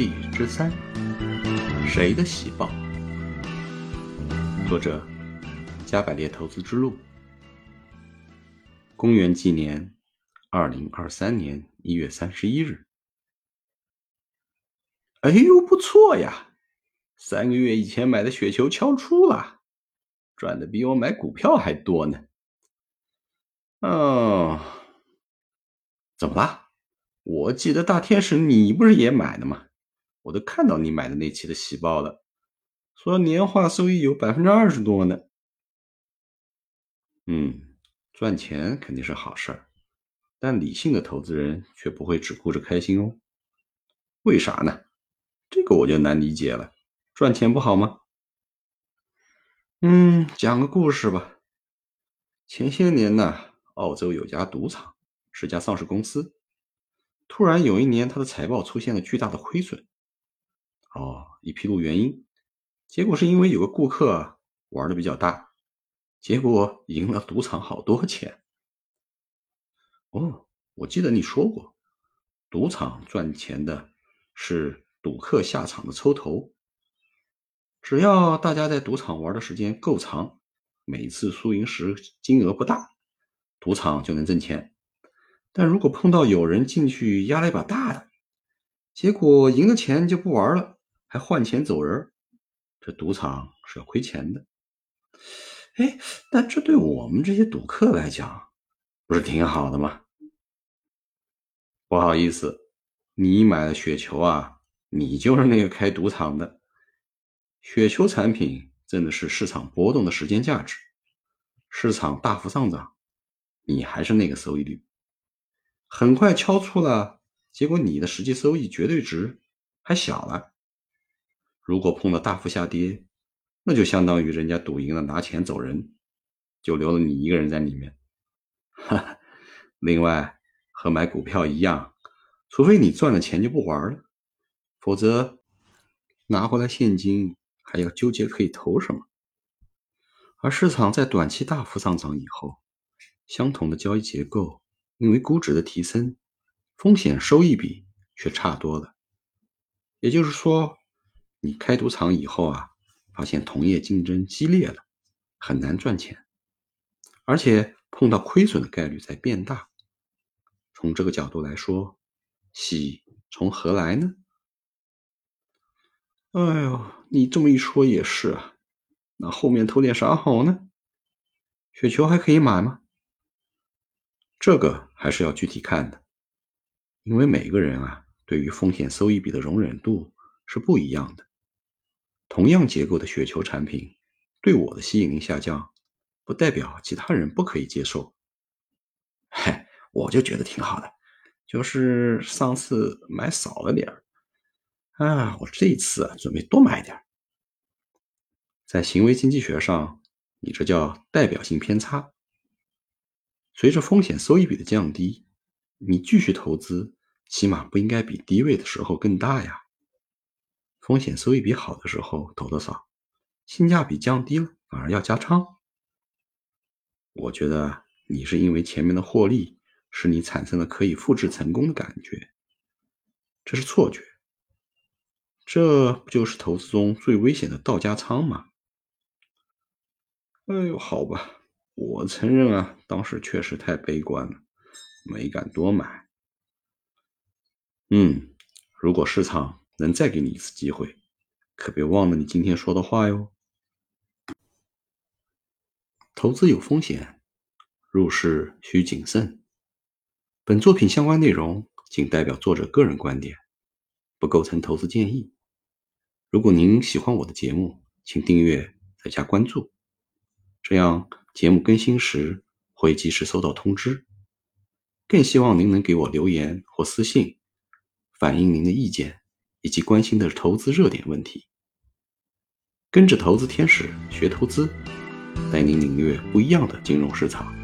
记之三：谁的喜报？作者：加百列投资之路。公元纪年二零二三年一月三十一日。哎呦，不错呀！三个月以前买的雪球敲出了，赚的比我买股票还多呢。哦，怎么啦？我记得大天使，你不是也买的吗？我都看到你买的那期的喜报了，说年化收益有百分之二十多呢。嗯，赚钱肯定是好事儿，但理性的投资人却不会只顾着开心哦。为啥呢？这个我就难理解了。赚钱不好吗？嗯，讲个故事吧。前些年呢，澳洲有家赌场，是家上市公司。突然有一年，他的财报出现了巨大的亏损。哦，一披露原因，结果是因为有个顾客玩的比较大，结果赢了赌场好多钱。哦，我记得你说过，赌场赚钱的是赌客下场的抽头。只要大家在赌场玩的时间够长，每次输赢时金额不大，赌场就能挣钱。但如果碰到有人进去压了一把大的，结果赢了钱就不玩了，还换钱走人，这赌场是要亏钱的。哎，但这对我们这些赌客来讲，不是挺好的吗？不好意思，你买了雪球啊，你就是那个开赌场的。雪球产品挣的是市场波动的时间价值，市场大幅上涨，你还是那个收益率。很快敲出了，结果你的实际收益绝对值还小了。如果碰到大幅下跌，那就相当于人家赌赢了拿钱走人，就留了你一个人在里面。哈，另外和买股票一样，除非你赚了钱就不玩了，否则拿回来现金还要纠结可以投什么。而市场在短期大幅上涨以后，相同的交易结构。因为估值的提升，风险收益比却差多了。也就是说，你开赌场以后啊，发现同业竞争激烈了，很难赚钱，而且碰到亏损的概率在变大。从这个角度来说，喜从何来呢？哎呦，你这么一说也是啊。那后面投点啥好呢？雪球还可以买吗？这个还是要具体看的，因为每个人啊，对于风险收益比的容忍度是不一样的。同样结构的雪球产品，对我的吸引力下降，不代表其他人不可以接受。嗨，我就觉得挺好的，就是上次买少了点儿，啊，我这次啊准备多买点儿。在行为经济学上，你这叫代表性偏差。随着风险收益比的降低，你继续投资，起码不应该比低位的时候更大呀。风险收益比好的时候投的少，性价比降低了反而要加仓。我觉得你是因为前面的获利使你产生了可以复制成功的感觉，这是错觉。这不就是投资中最危险的倒加仓吗？哎呦，好吧。我承认啊，当时确实太悲观了，没敢多买。嗯，如果市场能再给你一次机会，可别忘了你今天说的话哟。投资有风险，入市需谨慎。本作品相关内容仅代表作者个人观点，不构成投资建议。如果您喜欢我的节目，请订阅再加关注，这样。节目更新时会及时收到通知，更希望您能给我留言或私信，反映您的意见以及关心的投资热点问题。跟着投资天使学投资，带您领略不一样的金融市场。